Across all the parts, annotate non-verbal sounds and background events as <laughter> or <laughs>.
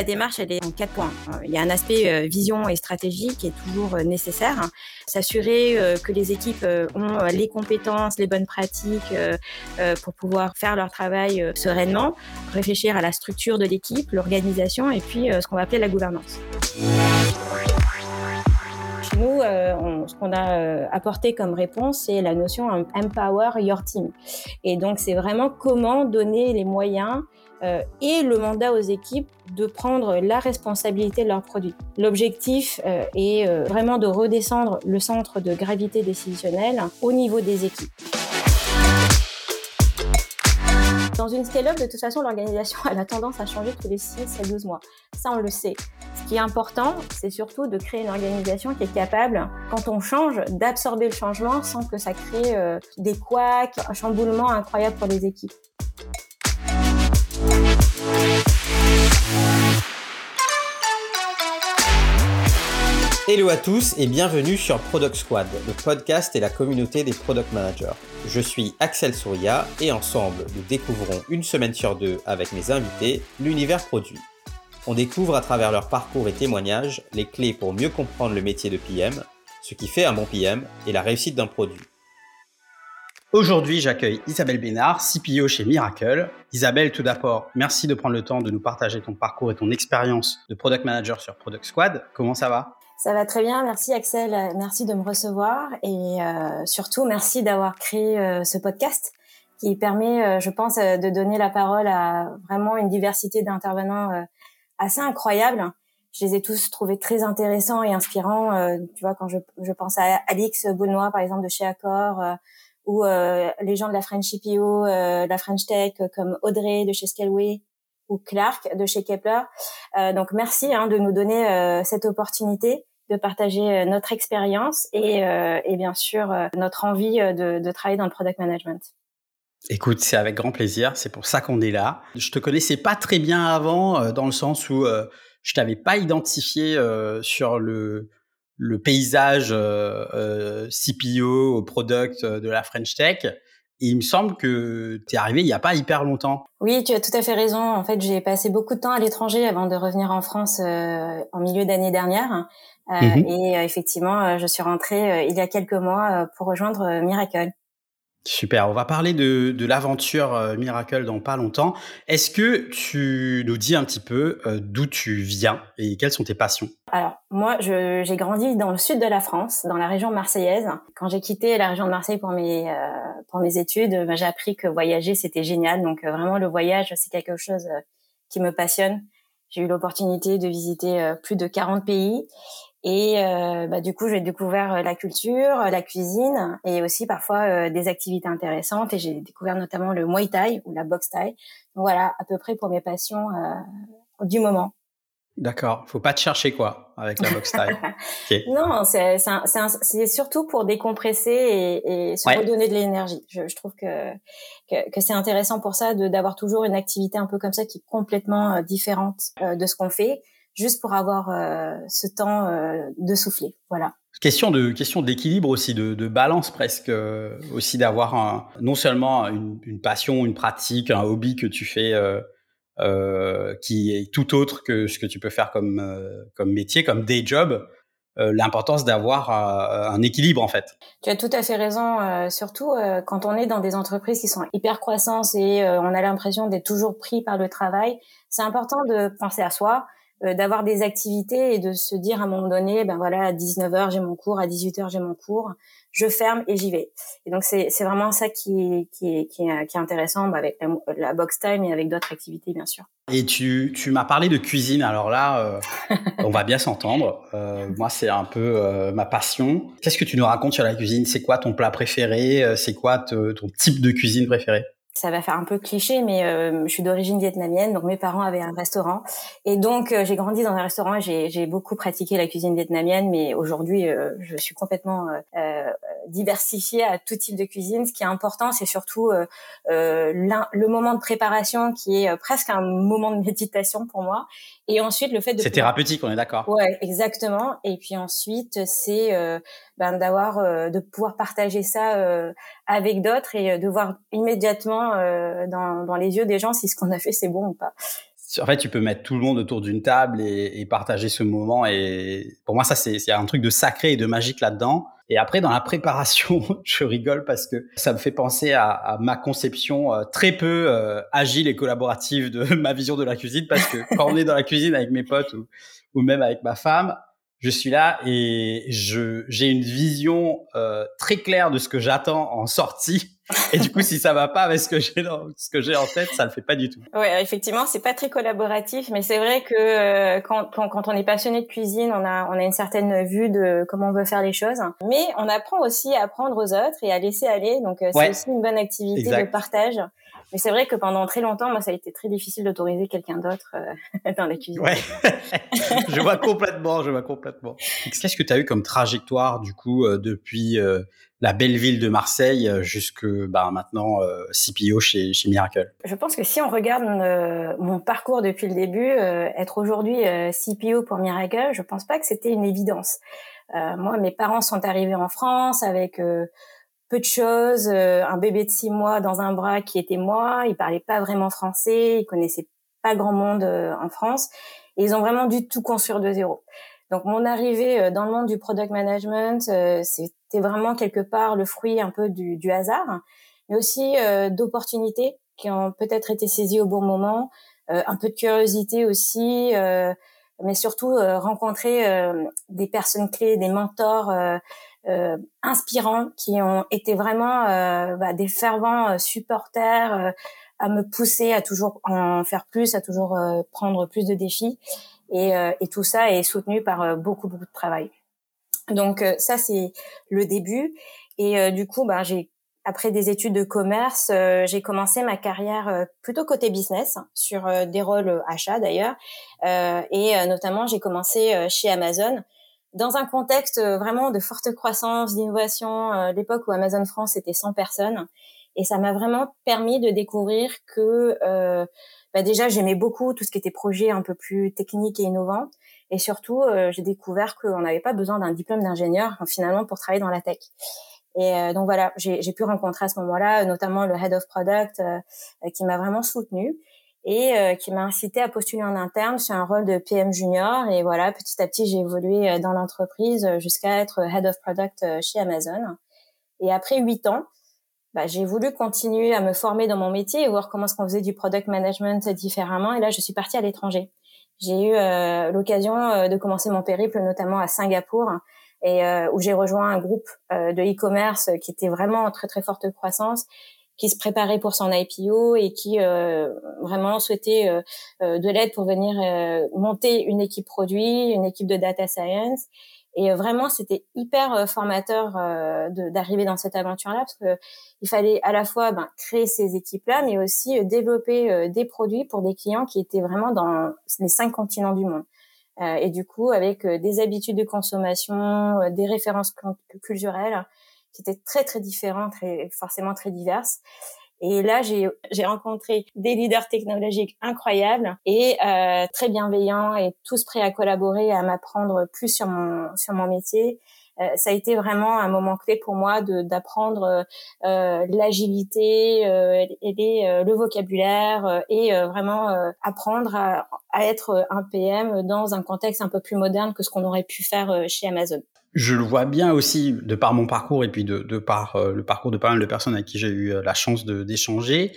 la démarche, elle est en quatre points. Il y a un aspect vision et stratégie qui est toujours nécessaire. S'assurer que les équipes ont les compétences, les bonnes pratiques pour pouvoir faire leur travail sereinement. Réfléchir à la structure de l'équipe, l'organisation et puis ce qu'on va appeler la gouvernance nous, euh, ce qu'on a euh, apporté comme réponse, c'est la notion empower your team. Et donc, c'est vraiment comment donner les moyens euh, et le mandat aux équipes de prendre la responsabilité de leurs produits. L'objectif est vraiment de redescendre le centre de gravité décisionnelle au niveau des équipes. Dans une scale-up, de toute façon, l'organisation <laughs> a tendance à changer tous les 6 à 12 mois. Ça, on le sait. Ce qui est important, c'est surtout de créer une organisation qui est capable, quand on change, d'absorber le changement sans que ça crée euh, des couacs, un chamboulement incroyable pour les équipes. Hello à tous et bienvenue sur Product Squad, le podcast et la communauté des product managers. Je suis Axel Souria et ensemble, nous découvrons une semaine sur deux avec mes invités l'univers produit. On découvre à travers leur parcours et témoignages les clés pour mieux comprendre le métier de PM, ce qui fait un bon PM et la réussite d'un produit. Aujourd'hui, j'accueille Isabelle Bénard, CPO chez Miracle. Isabelle, tout d'abord, merci de prendre le temps de nous partager ton parcours et ton expérience de product manager sur Product Squad. Comment ça va? Ça va très bien, merci Axel, merci de me recevoir et euh, surtout merci d'avoir créé euh, ce podcast qui permet, euh, je pense, de donner la parole à vraiment une diversité d'intervenants assez incroyable. Je les ai tous trouvés très intéressants et inspirants. tu vois, quand je, je pense à Alix Bounois, par exemple, de chez Accor, ou les gens de la French IPO, la French Tech, comme Audrey de chez Scaleway, ou Clark de chez Kepler. donc merci hein, de nous donner cette opportunité de partager euh, notre expérience et, euh, et, bien sûr euh, notre envie de, de travailler dans le product management. Écoute, c'est avec grand plaisir. C'est pour ça qu'on est là. Je te connaissais pas très bien avant, dans le sens où euh, je t'avais pas identifié euh, sur le, le paysage CPO au product de la French Tech. Et il me semble que tu es arrivé il n'y a pas hyper longtemps. Oui, tu as tout à fait raison. En fait, j'ai passé beaucoup de temps à l'étranger avant de revenir en France en milieu d'année dernière. Euh, mhm. Et euh, effectivement, euh, je suis rentrée il y a quelques mois pour rejoindre Miracle. Super, on va parler de, de l'aventure Miracle dans pas longtemps. Est-ce que tu nous dis un petit peu d'où tu viens et quelles sont tes passions? Alors, moi, j'ai grandi dans le sud de la France, dans la région marseillaise. Quand j'ai quitté la région de Marseille pour mes, pour mes études, ben, j'ai appris que voyager, c'était génial. Donc, vraiment, le voyage, c'est quelque chose qui me passionne. J'ai eu l'opportunité de visiter plus de 40 pays et euh, bah, du coup, j'ai découvert euh, la culture, la cuisine et aussi parfois euh, des activités intéressantes. Et j'ai découvert notamment le Muay Thai ou la boxe Thai. Donc voilà, à peu près pour mes passions euh, du moment. D'accord. Faut pas te chercher quoi avec la boxe Thai. <laughs> Non, c'est surtout pour décompresser et, et se redonner de l'énergie. Je, je, trouve que que, que c'est intéressant pour ça de d'avoir toujours une activité un peu comme ça qui est complètement différente de ce qu'on fait juste pour avoir euh, ce temps euh, de souffler. Voilà. Question de question d'équilibre aussi, de, de, balance presque euh, aussi d'avoir non seulement une, une, passion, une pratique, un hobby que tu fais euh, qui est tout autre que ce que tu peux faire comme comme métier, comme day job. L'importance d'avoir un équilibre en fait. Tu as tout à fait raison, surtout quand on est dans des entreprises qui sont hyper croissantes et on a l'impression d'être toujours pris par le travail. C'est important de penser à soi, d'avoir des activités et de se dire à un moment donné, ben voilà, à 19h j'ai mon cours, à 18h j'ai mon cours, je ferme et j'y vais. Et donc c'est c'est vraiment ça qui est qui qui est, qui est intéressant bah, avec la, la, box time et avec d'autres activités bien sûr. Et tu tu m'as parlé de cuisine. Alors là, euh, <laughs> on va bien s'entendre. Euh, moi c'est un peu euh, ma passion. Qu'est-ce que tu nous racontes sur la cuisine? C'est quoi ton plat préféré? C'est quoi ton type de cuisine préféré ça va faire un peu cliché, mais euh, je suis d'origine vietnamienne, donc mes parents avaient un restaurant, et donc euh, j'ai grandi dans un restaurant. J'ai beaucoup pratiqué la cuisine vietnamienne, mais aujourd'hui euh, je suis complètement diversifiée à tout type de cuisine. Ce qui est important, c'est surtout le moment de préparation, qui est presque un moment de méditation pour moi, et ensuite le fait de c'est thérapeutique, on est d'accord. Ouais, exactement. Et puis ensuite c'est ben, d'avoir de pouvoir partager ça avec d'autres et de voir immédiatement euh, dans, dans, les yeux des gens si ce qu'on a fait c'est bon ou pas. en fait, tu peux mettre tout le monde autour d'une table et, partager ce moment. Et pour moi, ça, c'est un truc de sacré et de magique là-dedans. Et après, dans la préparation, <laughs> je rigole parce que ça me fait penser à, ma conception euh, très peu euh, agile et collaborative de <laughs> ma vision de la cuisine. Parce que quand on est dans la cuisine avec mes potes ou, même avec ma femme, je suis là et je j'ai une vision euh, très claire de ce que j'attends en sortie. Et du coup, si ça va pas avec ce que j'ai ce que j'ai en tête, ça le fait pas du tout. Ouais, effectivement, c'est pas très collaboratif, mais c'est vrai que euh, quand, quand, on est passionné de cuisine, on a on a une certaine vue de comment on veut faire les choses. Mais on apprend aussi à apprendre aux autres et à laisser aller. Donc euh, c'est aussi une bonne activité de partage. Mais c'est vrai que pendant très longtemps, moi, ça a été très difficile d'autoriser quelqu'un d'autre euh, <laughs> dans la cuisine. Ouais, <laughs> je vois complètement, je vois complètement. Qu'est-ce que tu as eu comme trajectoire, du coup, euh, depuis euh, la belle ville de Marseille jusque bah, maintenant CPO chez, chez Miracle? Je pense que si on regarde mon parcours depuis le début, être aujourd'hui CPO pour Miracle, je pense pas que c'était une évidence. moi, mes parents sont arrivés en France avec peu de choses, euh, un bébé de six mois dans un bras qui était moi, il parlait pas vraiment français, il connaissait pas grand monde euh, en France, et ils ont vraiment dû tout construire de zéro. Donc mon arrivée euh, dans le monde du product management, c'était vraiment quelque part le fruit un peu du, du hasard, mais aussi d'opportunités qui ont peut-être été saisies au bon moment, un peu de curiosité aussi, mais surtout rencontrer des personnes clés, des mentors euh, inspirants qui ont été vraiment euh, bah, des fervents euh, supporters à me pousser à toujours en faire plus, à toujours prendre plus de défis. Et, et, tout ça est soutenu par beaucoup, beaucoup de travail. Donc ça, c'est le début. Et du coup, bah, j'ai après des études de commerce, j'ai commencé ma carrière plutôt côté business, sur des rôles achats d'ailleurs. et notamment, j'ai commencé chez Amazon dans un contexte euh, vraiment de forte croissance, d'innovation, euh, l'époque où Amazon France était 100 personnes. Et ça m'a vraiment permis de découvrir que euh, bah déjà j'aimais beaucoup tout ce qui était projet un peu plus technique et innovant. Et surtout, euh, j'ai découvert qu'on n'avait pas besoin d'un diplôme d'ingénieur finalement pour travailler dans la tech. Et donc voilà, j'ai pu rencontrer à ce moment-là notamment le head of product qui m'a vraiment soutenu et euh, qui m'a incité à postuler en interne sur un rôle de PM junior. Et voilà, petit à petit, j'ai évolué euh, dans l'entreprise euh, jusqu'à être head of product chez Amazon. Et après huit ans, bah, j'ai voulu continuer à me former dans mon métier et voir comment est-ce qu'on faisait du product management différemment. Et là, je suis partie à l'étranger. J'ai eu l'occasion de commencer mon périple, notamment à Singapour, et où j'ai rejoint un groupe de e-commerce qui était vraiment en très très forte croissance qui se préparait pour son IPO et qui euh, vraiment souhaitait euh, euh, de l'aide pour venir monter une équipe produit, une équipe de data science. Et vraiment, c'était hyper formateur d'arriver dans cette aventure-là parce que il fallait à la fois ben, créer ces équipes-là, mais aussi développer des produits pour des clients qui étaient vraiment dans les cinq continents du monde. et du coup, avec des habitudes de consommation, des références culturelles, qui étaient très très différentes et forcément très diverses. Et là, j'ai rencontré des leaders technologiques incroyables et euh, très bienveillants et tous prêts à collaborer et à m'apprendre plus sur mon sur mon métier. Euh, ça a été vraiment un moment clé pour moi d'apprendre euh, l'agilité, euh, et euh, le vocabulaire euh, et vraiment apprendre à, à, être un PM dans un contexte un peu plus moderne que ce qu'on aurait pu faire chez Amazon je le vois bien aussi de par mon parcours et puis de, de par euh, le parcours de pas mal de personnes avec qui j'ai eu euh, la chance d'échanger,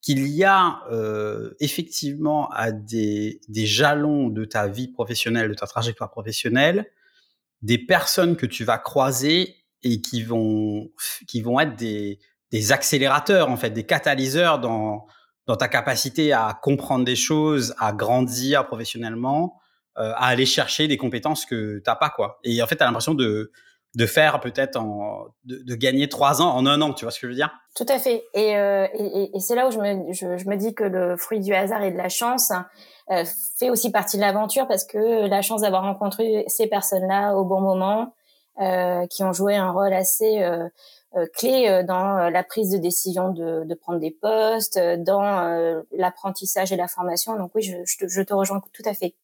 qu'il y a euh, effectivement à des, des, jalons de ta vie professionnelle, de ta trajectoire professionnelle, des personnes que tu vas croiser et qui vont, qui vont être des, des accélérateurs, en fait, des catalyseurs dans, dans ta capacité à comprendre des choses, à grandir professionnellement, à aller chercher des compétences que t'as pas quoi. Et en fait, tu as l'impression de de faire peut-être en de, de, gagner trois ans en un an, tu vois ce que je veux dire? Tout à fait. Et, euh, et, et c'est là où je me, je, je, me dis que le fruit du hasard et de la chance euh, fait aussi partie de l'aventure parce que la chance d'avoir rencontré ces personnes-là au bon moment, euh, qui ont joué un rôle assez euh, euh clé dans la prise de décision de, de prendre des postes, dans l'apprentissage et la formation. Donc oui, je, je, te, je te rejoins tout à fait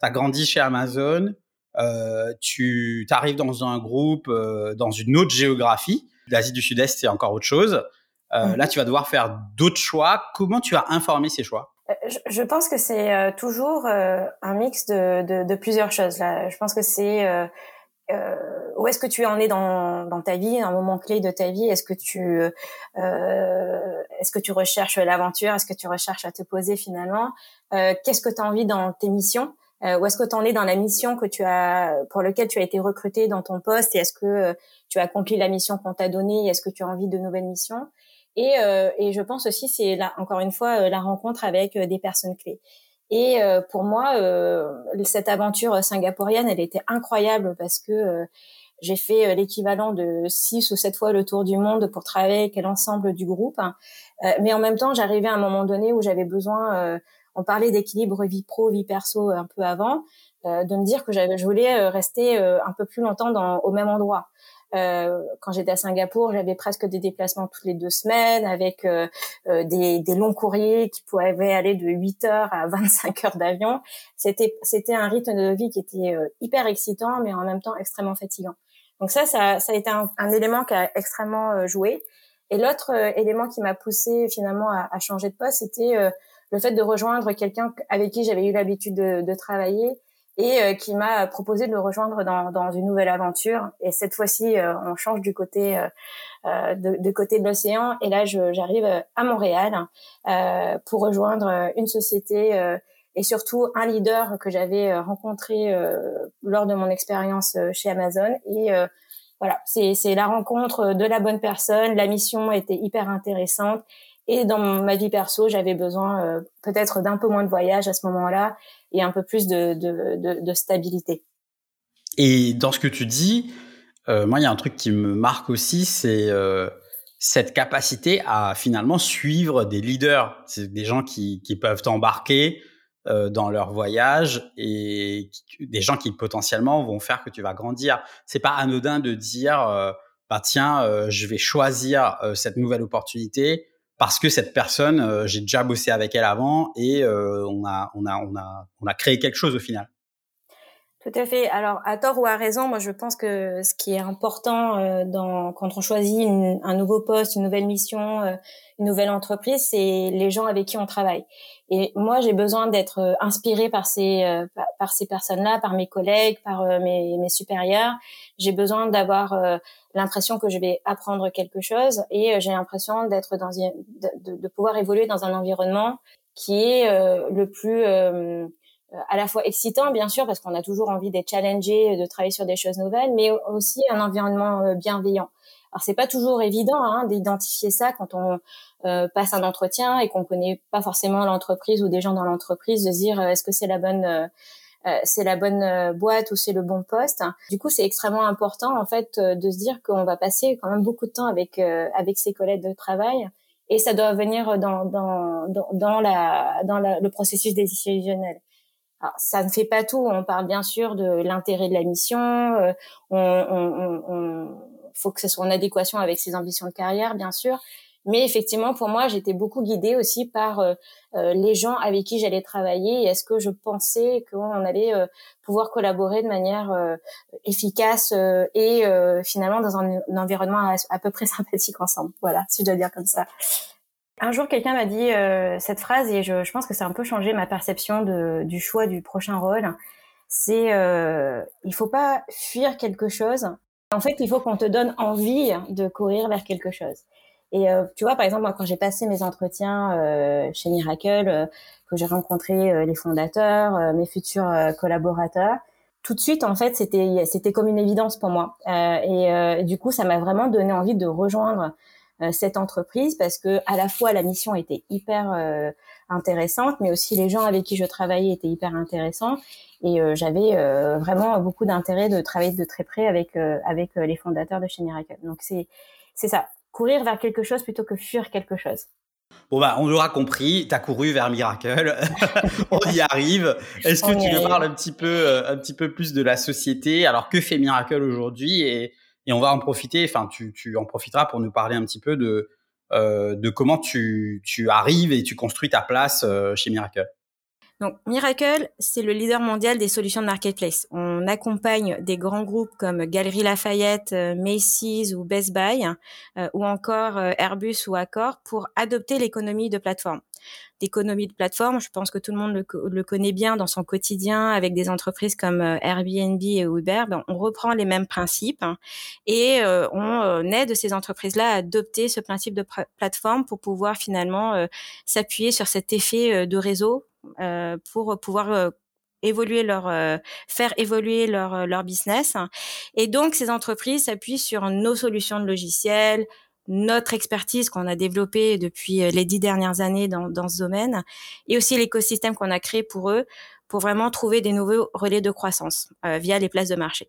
tu as grandi chez Amazon, euh, tu arrives dans un groupe, euh, dans une autre géographie. L'Asie du Sud-Est, c'est encore autre chose. Euh, mhm. Là, tu vas devoir faire d'autres choix. Comment tu as informé ces choix? Je, pense que c'est toujours un mix de, de, de, plusieurs choses. Là, je pense que c'est euh, où est-ce que tu en es dans, dans ta vie, un moment clé de ta vie? Est-ce que tu euh, est-ce que tu recherches l'aventure? Est-ce que tu recherches à te poser finalement? Euh, Qu'est-ce que tu as envie dans tes missions? Euh, Où est-ce que tu en es dans la mission que tu as pour lequel tu as été recruté dans ton poste Et est-ce que euh, tu as accompli la mission qu'on t'a donnée Est-ce que tu as envie de nouvelles missions? Et, euh, et je pense aussi c'est là encore une fois la rencontre avec des personnes clés. Et euh, pour moi, euh, cette aventure singapourienne, elle était incroyable parce que euh, j'ai fait l'équivalent de six ou sept fois le tour du monde pour travailler avec l'ensemble du groupe. mais en même temps, j'arrivais à un moment donné où j'avais besoin, on parlait d'équilibre vie pro, vie perso un peu avant, de me dire que je voulais rester un peu plus longtemps dans, au même endroit. Euh, quand j'étais à Singapour, j'avais presque des déplacements toutes les deux semaines avec euh, euh, des, des, longs courriers qui pouvaient aller de 8 heures à 25 heures d'avion. C'était c'était un rythme de vie qui était hyper excitant, mais en même temps extrêmement fatigant. Donc ça, ça, ça a été un, un élément qui a extrêmement joué. Et l'autre élément qui m'a poussé finalement à, à, changer de poste, c'était le fait de rejoindre quelqu'un avec qui j'avais eu l'habitude de, de travailler et euh, qui m'a proposé de le rejoindre dans, dans, une nouvelle aventure. Et cette fois-ci, euh, on change du côté euh, de, de, côté de l'océan. Et là, j'arrive à Montréal pour rejoindre une société et surtout un leader que j'avais rencontré lors de mon expérience chez Amazon. Et voilà, c'est la rencontre de la bonne personne. La mission était hyper intéressante. Et dans ma vie perso, j'avais besoin peut-être d'un peu moins de voyage à ce moment-là et un peu plus de, de, de, stabilité. Et dans ce que tu dis, euh, moi, il y a un truc qui me marque aussi, c'est euh, cette capacité à finalement suivre des leaders, des gens qui, qui peuvent t'embarquer euh, dans leur voyage et des gens qui potentiellement vont faire que tu vas grandir. C'est pas anodin de dire, euh, bah tiens, euh, je vais choisir cette nouvelle opportunité parce que cette personne, euh, j'ai déjà bossé avec elle avant et euh, on, a, on, a, on, a, on a créé quelque chose au final. Tout à fait. Alors, à tort ou à raison, moi, je pense que ce qui est important euh, dans, quand on choisit un nouveau poste, une nouvelle mission, une nouvelle entreprise, c'est les gens avec qui on travaille. Et moi, j'ai besoin d'être inspirée par ces par ces personnes-là, par mes collègues, par mes, mes supérieurs. J'ai besoin d'avoir l'impression que je vais apprendre quelque chose et euh, j'ai l'impression d'être dans de, de, pouvoir évoluer dans un environnement qui est euh, le plus euh, à la fois excitant bien sûr parce qu'on a toujours envie d'être challengé, de travailler sur des choses nouvelles, mais aussi un environnement bienveillant. Alors c'est pas toujours évident hein, d'identifier ça quand on passe un entretien et qu'on connaît pas forcément l'entreprise ou des gens dans l'entreprise, de dire est-ce que c'est la bonne euh, c'est la bonne euh, boîte ou c'est le bon poste. Du coup, c'est extrêmement important en fait euh, de se dire qu'on va passer quand même beaucoup de temps avec avec ses collègues de travail et ça doit venir dans dans dans, la dans le processus décisionnel. Alors, ça ne fait pas tout. On parle bien sûr de l'intérêt de la mission. on, on, on, faut que ce soit en adéquation avec ses ambitions de carrière, bien sûr. Mais effectivement, pour moi, j'étais beaucoup guidée aussi par euh, euh, les gens avec qui j'allais travailler. Est-ce que je pensais qu'on allait euh, pouvoir collaborer de manière efficace et finalement dans un, environnement à, peu près <laughs> sympathique ensemble. Voilà, si je dois dire comme ça. Un jour, quelqu'un m'a dit cette phrase et je, je, pense que ça a un peu changé ma perception de, du choix du prochain rôle. C'est euh, il faut pas fuir quelque chose. En fait, il faut qu'on te donne envie de courir vers quelque chose. Et euh, tu vois, par exemple, moi, quand j'ai passé mes entretiens euh, chez Miracle, euh, que j'ai rencontré les fondateurs, mes futurs collaborateurs, tout de suite, en fait, c'était c'était comme une évidence pour moi. Et, du coup, ça m'a vraiment donné envie de rejoindre cette entreprise parce que à la fois la mission était hyper intéressante, mais aussi les gens avec qui je travaillais étaient hyper intéressants. Et j'avais vraiment beaucoup d'intérêt de travailler de très près avec avec les fondateurs de chez Miracle. Donc c'est c'est ça courir vers quelque chose plutôt que fuir quelque chose. Bon bah on l'aura compris, tu as couru vers Miracle, <laughs> on y arrive. Est-ce que tu nous parles un petit peu euh, un petit peu plus de la société? Alors que fait Miracle aujourd'hui? Et, et, on va en profiter, enfin tu, tu, en profiteras pour nous parler un petit peu de euh, de comment tu, tu arrives et tu construis ta place euh, chez Miracle. Donc Miracle, c'est le leader mondial des solutions de marketplace. On accompagne des grands groupes comme Galeries Lafayette, euh, Macy's ou Best Buy, euh, ou encore euh, Airbus ou Accor pour adopter l'économie de plateforme. L'économie de plateforme, je pense que tout le monde le, connaît bien dans son quotidien avec des entreprises comme Airbnb et Uber. Ben, on reprend les mêmes principes hein, et on aide ces entreprises-là à adopter ce principe de plateforme pour pouvoir finalement s'appuyer sur cet effet de réseau euh, pour pouvoir euh, évoluer leur euh, faire évoluer leur leur business et donc ces entreprises s'appuient sur nos solutions de logiciels notre expertise qu'on a développée depuis les dix dernières années dans, dans ce domaine et aussi l'écosystème qu'on a créé pour eux pour vraiment trouver des nouveaux relais de croissance via les places de marché.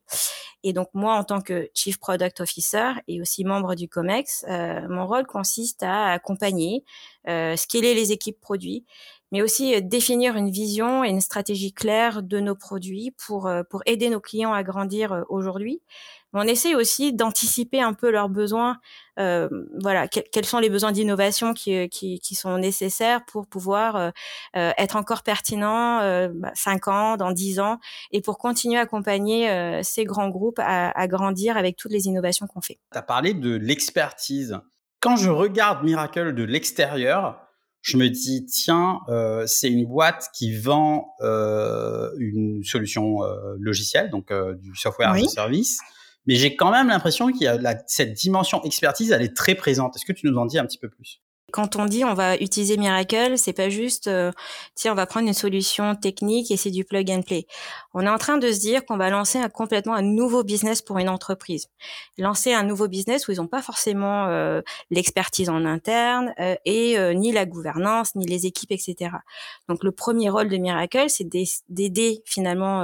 Et donc moi, en tant que Chief Product Officer et aussi membre du COMEX, mon rôle consiste à accompagner, scaler les équipes produits mais aussi euh, définir une vision et une stratégie claire de nos produits pour, euh, pour aider nos clients à grandir euh, aujourd'hui. On essaie aussi d'anticiper un peu leurs besoins, euh, voilà, quels sont les besoins d'innovation qui, qui, qui, sont nécessaires pour pouvoir euh, être encore pertinent euh, 5 bah, ans, dans 10 ans, et pour continuer à accompagner ces grands groupes à, à grandir avec toutes les innovations qu'on fait. Tu as parlé de l'expertise. Quand je regarde Miracle de l'extérieur, je me dis tiens, euh, c'est une boîte qui vend euh, une solution euh, logicielle, donc euh, du software as a service, mais j'ai quand même l'impression qu'il y a la, cette dimension expertise, elle est très présente. Est-ce que tu nous en dis un petit peu plus? Quand on dit on va utiliser Miracle, c'est pas juste euh, tiens on va prendre une solution technique et c'est du plug and play. On est en train de se dire qu'on va lancer un, complètement un nouveau business pour une entreprise. Lancer un nouveau business où ils n'ont pas forcément euh, l'expertise en interne euh, et ni la gouvernance ni les équipes etc. Donc le premier rôle de Miracle c'est d'aider finalement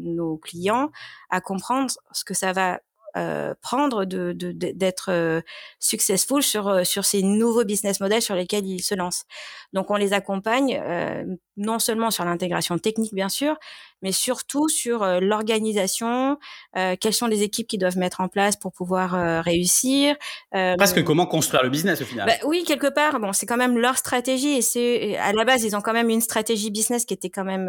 nos clients à comprendre ce que ça va euh, prendre de d'être euh, successful sur euh, sur ces nouveaux business models sur lesquels ils se lancent. Donc on les accompagne non seulement sur l'intégration technique bien sûr, mais surtout sur l'organisation, euh, quelles sont les équipes qui doivent mettre en place pour pouvoir euh, réussir. Presque comment construire le business au final. Bah, oui, quelque part, bon, c'est quand même leur stratégie et c'est à la base ils ont quand même une stratégie business qui était quand même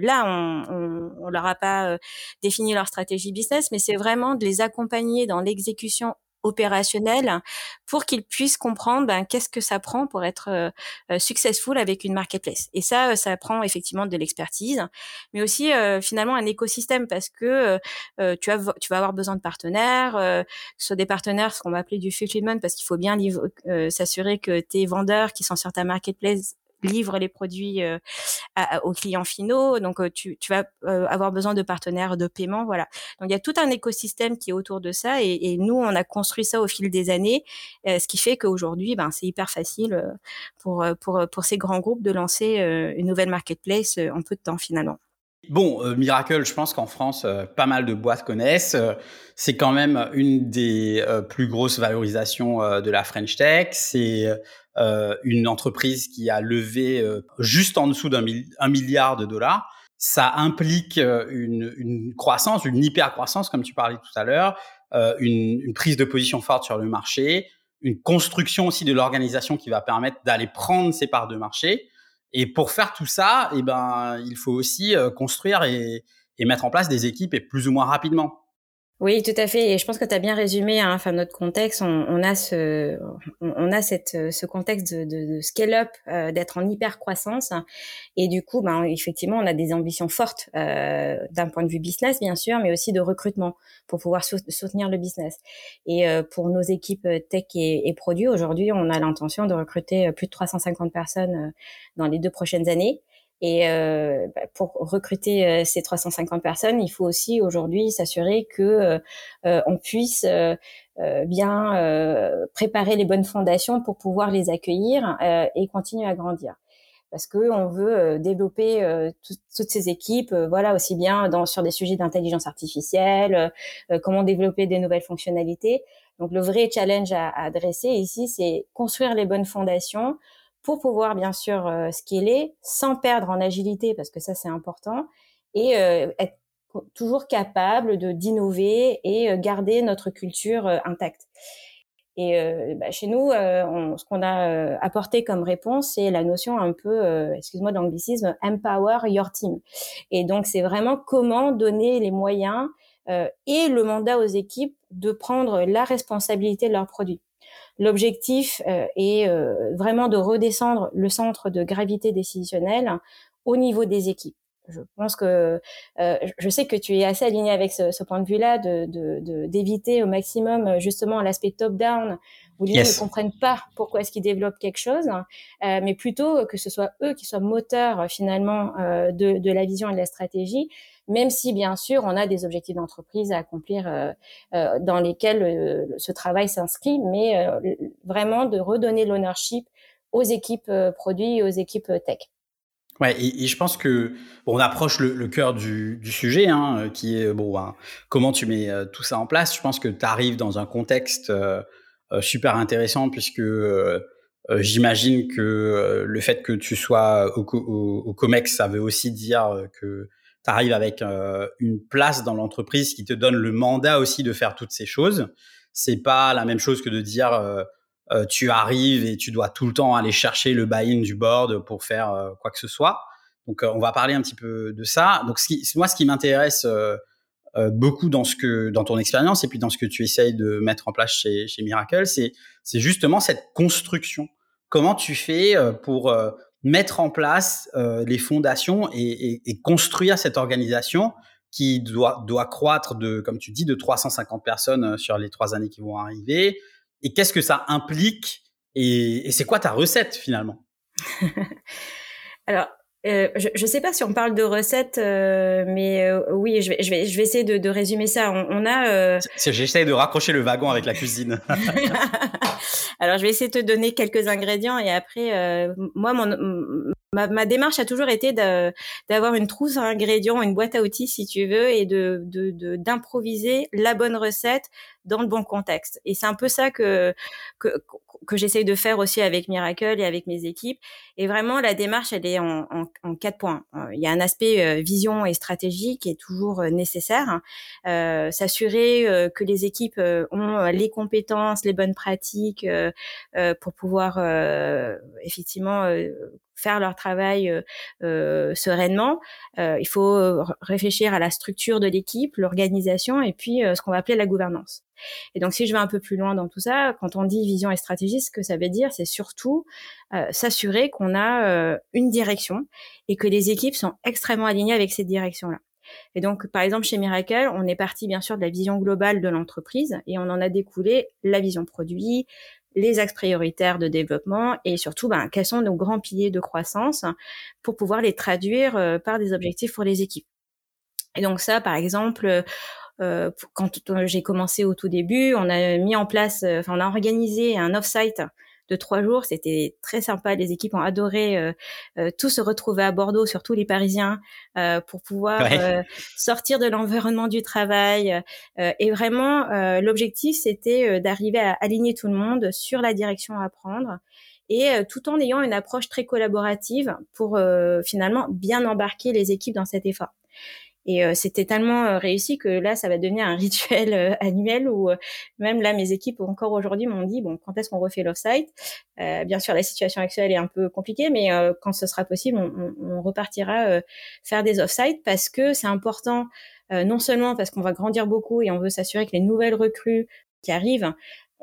là. On, on, on leur a pas défini leur stratégie business, mais c'est vraiment de les accompagner dans l'exécution opérationnel pour qu'ils puissent comprendre ben, qu'est-ce que ça prend pour être euh, euh, successful avec une marketplace. Et ça, euh, ça prend effectivement de l'expertise, mais aussi finalement un écosystème parce que tu, as, tu vas avoir besoin de partenaires, que ce soit des partenaires, ce qu'on va appeler du fulfillment, parce qu'il faut bien s'assurer que tes vendeurs qui sont sur ta marketplace livre les produits euh, aux clients finaux. Donc, euh, tu, tu vas euh, avoir besoin de partenaires de paiement. Voilà. Donc, il y a tout un écosystème qui est autour de ça. Et, nous, on a construit ça au fil des années, ce qui fait qu'aujourd'hui, ben, c'est hyper facile pour, pour, pour ces grands groupes de lancer une nouvelle marketplace en peu de temps finalement. Bon, Miracle, je pense qu'en France, pas mal de boîtes connaissent. c'est quand même une des plus grosses valorisations de la French Tech. C'est euh, une entreprise qui a levé euh, juste en dessous d'un milliard de dollars, ça implique euh, une, une, croissance, une hyper croissance, comme tu parlais tout à l'heure, une, une, prise de position forte sur le marché, une construction aussi de l'organisation qui va permettre d'aller prendre ses parts de marché. Et pour faire tout ça, eh ben, il faut aussi construire et, et mettre en place des équipes et plus ou moins rapidement. Oui, tout à fait. Et je pense que tu as bien résumé. Hein, enfin, notre contexte, on, on, a ce, on a cette, ce contexte de, de, de scale-up, euh, d'être en hyper croissance. Et du coup, ben, effectivement, on a des ambitions fortes euh, d'un point de vue business, bien sûr, mais aussi de recrutement pour pouvoir soutenir le business. Et euh, pour nos équipes tech et, et produits, aujourd'hui, on a l'intention de recruter plus de 350 personnes dans les deux prochaines années. Et euh, bah, pour recruter euh, ces 350 personnes, il faut aussi aujourd'hui s'assurer que euh, on puisse bien préparer les bonnes fondations pour pouvoir les accueillir et continuer à grandir parce que on veut développer toutes ces équipes, voilà aussi bien dans, sur des sujets d'intelligence artificielle, comment développer des nouvelles fonctionnalités. Donc le vrai challenge à, à adresser ici, c'est construire les bonnes fondations pour pouvoir bien sûr euh, scaler sans perdre en agilité parce que ça c'est important et euh, être toujours capable de d'innover et euh, garder notre culture intacte. Et euh, bah, chez nous, euh, ce qu'on a euh, apporté comme réponse, c'est la notion un peu, excuse-moi d'anglicisme, empower your team. Et donc, c'est vraiment comment donner les moyens et le mandat aux équipes de prendre la responsabilité de leurs produits. L'objectif est vraiment de redescendre le centre de gravité décisionnelle au niveau des équipes. Je pense que euh, je sais que tu es assez aligné avec ce, ce point de vue-là, de d'éviter de, au maximum euh, justement l'aspect top-down où les gens ne comprennent pas pourquoi est-ce qu'ils développent quelque chose, euh, mais plutôt que ce soit eux qui soient moteurs euh, finalement euh, de, de, la vision et de la stratégie, même si bien sûr on a des objectifs d'entreprise à accomplir euh, dans lesquels ce travail s'inscrit, mais vraiment de redonner l'ownership aux équipes produits et aux équipes tech. Ouais, et, je pense que bon, on approche le, le cœur du, du sujet, hein, qui est bon, ben, comment tu mets tout ça en place? Je pense que tu arrives dans un contexte super intéressant puisque j'imagine que le fait que tu sois au, au, au, Comex, ça veut aussi dire que tu arrives avec une place dans l'entreprise qui te donne le mandat aussi de faire toutes ces choses. C'est pas la même chose que de dire euh, tu arrives et tu dois tout le temps aller chercher le buy-in du board pour faire euh, quoi que ce soit. Donc, euh, on va parler un petit peu de ça. Donc, ce qui, moi, ce qui m'intéresse beaucoup dans ce que, dans ton expérience et puis dans ce que tu essayes de mettre en place chez, chez Miracle, c'est, c'est justement cette construction. Comment tu fais pour mettre en place les fondations et, et, et, construire cette organisation qui doit, doit croître de, comme tu dis, de 350 personnes sur les trois années qui vont arriver, et qu'est-ce que ça implique? Et, c'est quoi ta recette finalement? <laughs> Alors, euh, je ne sais pas si on parle de recette, euh, mais euh, oui, je vais, je vais, je vais essayer de, de résumer ça. On, on a. J'essaie de raccrocher le wagon avec la cuisine. <laughs> <laughs> Alors, je vais essayer de te donner quelques ingrédients et après, moi, mon, Ma, ma, démarche a toujours été d'avoir une trousse à ingrédients, une boîte à outils si tu veux, et de d'improviser de, la bonne recette dans le bon contexte. Et c'est un peu ça que que, que j'essaye de faire aussi avec Miracle et avec mes équipes. Et vraiment, la démarche, elle est en, en, en quatre points. Euh, il y a un aspect euh, vision et stratégie qui est toujours euh, nécessaire. Euh, S'assurer que les équipes ont les compétences, les bonnes pratiques pour pouvoir effectivement faire leur travail sereinement. Il faut réfléchir à la structure de l'équipe, l'organisation et puis ce qu'on va appeler la gouvernance. Et donc, si je vais un peu plus loin dans tout ça, quand on dit vision et stratégie, ce que ça veut dire, c'est surtout s'assurer qu'on a une direction et que les équipes sont extrêmement alignées avec cette direction-là. Et donc, par exemple, chez Miracle, on est parti bien sûr de la vision globale de l'entreprise et on en a découlé la vision produit, les axes prioritaires de développement et surtout ben, quels sont nos grands piliers de croissance pour pouvoir les traduire euh, par des objectifs pour les équipes. Et donc ça, par exemple, euh, quand j'ai commencé au tout début, on a mis en place, euh, enfin on a organisé un off-site de trois jours. C'était très sympa. Les équipes ont adoré euh, euh, tous se retrouver à Bordeaux, surtout les Parisiens, euh, pour pouvoir sortir de l'environnement du travail. et vraiment, l'objectif, c'était d'arriver à aligner tout le monde sur la direction à prendre et tout en ayant une approche très collaborative pour finalement bien embarquer les équipes dans cet effort. Et euh, c'était tellement euh, réussi que là, ça va devenir un <laughs> rituel euh, annuel où même là, mes équipes encore aujourd'hui m'ont dit bon, quand est-ce qu'on refait l'off-site? Bien sûr, la situation actuelle est un peu compliquée, mais quand ce sera possible, on, on, on repartira faire des off-sites parce que c'est important. non seulement parce qu'on va grandir beaucoup et on veut s'assurer que les nouvelles recrues qui arrivent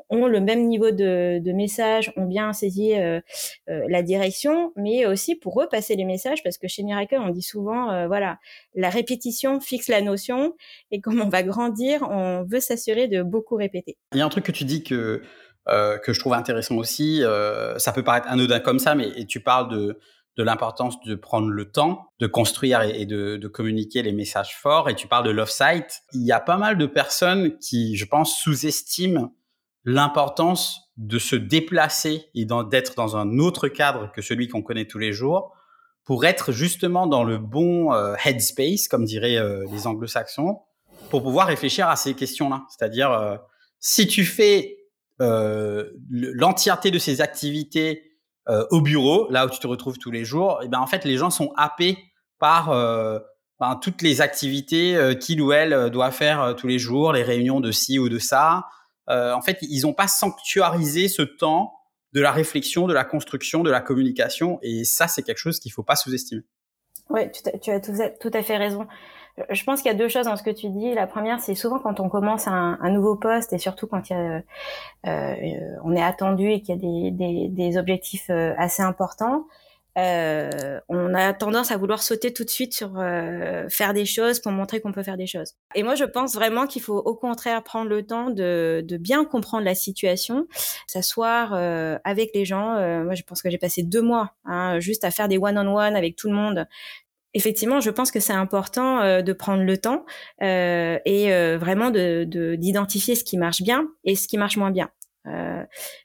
ont le même niveau de, de message, ont bien saisi euh, euh, la direction, mais aussi pour eux passer les messages, parce que chez Miracle, on dit souvent, euh, voilà, la répétition fixe la notion, et comme on va grandir, on veut s'assurer de beaucoup répéter. Il y a un truc que tu dis que que je trouve intéressant aussi, ça peut paraître anodin comme ça, mais tu parles de de l'importance de prendre le temps de construire et, de, de, communiquer les messages forts. Et tu parles de l'off-site. Il y a pas mal de personnes qui, je pense, sous-estiment l'importance de se déplacer et d'être dans un autre cadre que celui qu'on connaît tous les jours pour être justement dans le bon euh, headspace, comme diraient euh, les anglo-saxons, pour pouvoir réfléchir à ces questions-là. C'est-à-dire, euh, si tu fais l'entièreté de ces activités au bureau, là où tu te retrouves tous les jours, et eh ben en fait, les gens sont happés par ben, toutes les activités qu'il ou elle doit faire tous les jours, les réunions de ci ou de ça, en fait, ils n'ont pas sanctuarisé ce temps de la réflexion, de la construction, de la communication. Et ça, c'est quelque chose qu'il faut pas sous-estimer. Oui, tu, as tout, à fait raison. Je pense qu'il y a deux choses dans ce que tu dis. La première, c'est souvent quand on commence un, nouveau poste et surtout quand a, euh, on est attendu et qu'il y a des, objectifs euh, assez importants. Euh, on a tendance à vouloir sauter tout de suite sur euh, faire des choses pour montrer qu'on peut faire des choses. Et moi, je pense vraiment qu'il faut au contraire prendre le temps de, bien comprendre la situation, s'asseoir euh, avec les gens. moi, je pense que j'ai passé deux mois hein, juste à faire des one-on-one avec tout le monde. Effectivement, je pense que c'est important de prendre le temps et vraiment de d'identifier ce qui marche bien et ce qui marche moins bien. Euh,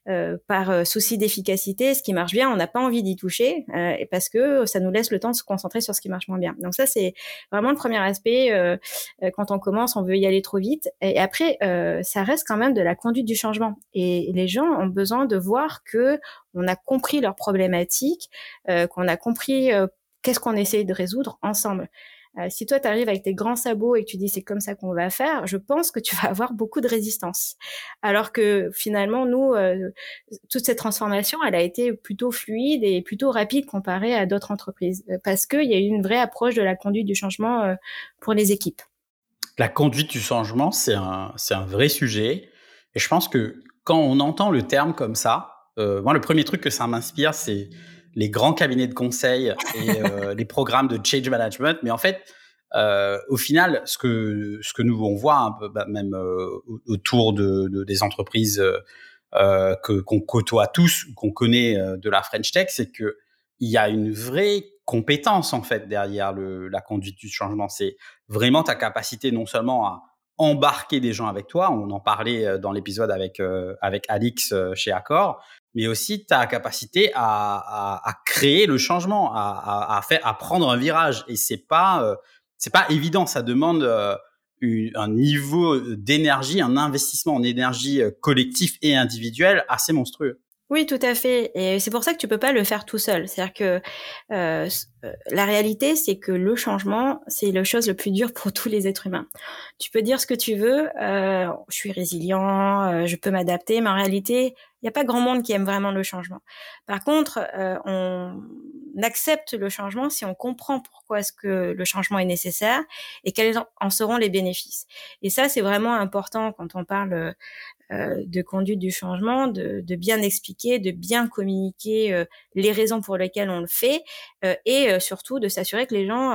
euh, par euh, souci d'efficacité, ce qui marche bien, on n'a pas envie d'y toucher parce que ça nous laisse le temps de se concentrer sur ce qui marche moins bien. Donc ça, c'est vraiment le premier aspect. quand on commence, on veut y aller trop vite. Et après, ça reste quand même de la conduite du changement. Et les gens ont besoin de voir que on a compris leurs problématiques, qu'on a compris qu'est-ce qu'on essaie de résoudre ensemble. Euh, si toi, tu arrives avec tes grands sabots et que tu dis c'est comme ça qu'on va faire, je pense que tu vas avoir beaucoup de résistance. Alors que finalement, nous, euh, toute cette transformation, elle a été plutôt fluide et plutôt rapide comparée à d'autres entreprises euh, parce qu'il y a eu une vraie approche de la conduite du changement pour les équipes. La conduite du changement, c'est un, c'est un vrai sujet. Et je pense que quand on entend le terme comme ça, moi, le premier truc que ça m'inspire, c'est les grands cabinets de conseil et euh, <laughs> les programmes de change management. Mais en fait, euh, au final, ce que ce que nous on voit un peu, bah, même euh, autour de, de, des entreprises que qu'on côtoie tous, qu'on connaît de la French Tech, c'est que il y a une vraie compétence en fait derrière le, la conduite du changement. C'est vraiment ta capacité non seulement à embarquer des gens avec toi, on en parlait dans l'épisode avec avec Alix chez Accor, mais aussi ta capacité à, à, à, créer le changement, à, à, faire, à prendre un virage. Et c'est pas, euh, c'est pas évident. Ça demande euh, un niveau d'énergie, un investissement en énergie euh, collectif et individuel assez monstrueux. Oui, tout à fait. Et c'est pour ça que tu peux pas le faire tout seul. C'est-à-dire que euh, la réalité, c'est que le changement, c'est la chose le plus dur pour tous les êtres humains. Tu peux dire ce que tu veux, euh, je suis résilient, euh, je peux m'adapter, mais en réalité, n'y a pas grand monde qui aime vraiment le changement. Par contre, euh, on accepte le changement si on comprend pourquoi est-ce que le changement est nécessaire et quels en seront les bénéfices. Et ça, c'est vraiment important quand on parle euh, de conduite du changement, de, de, bien expliquer, de bien communiquer euh, les raisons pour lesquelles on le fait euh, et surtout de s'assurer que les gens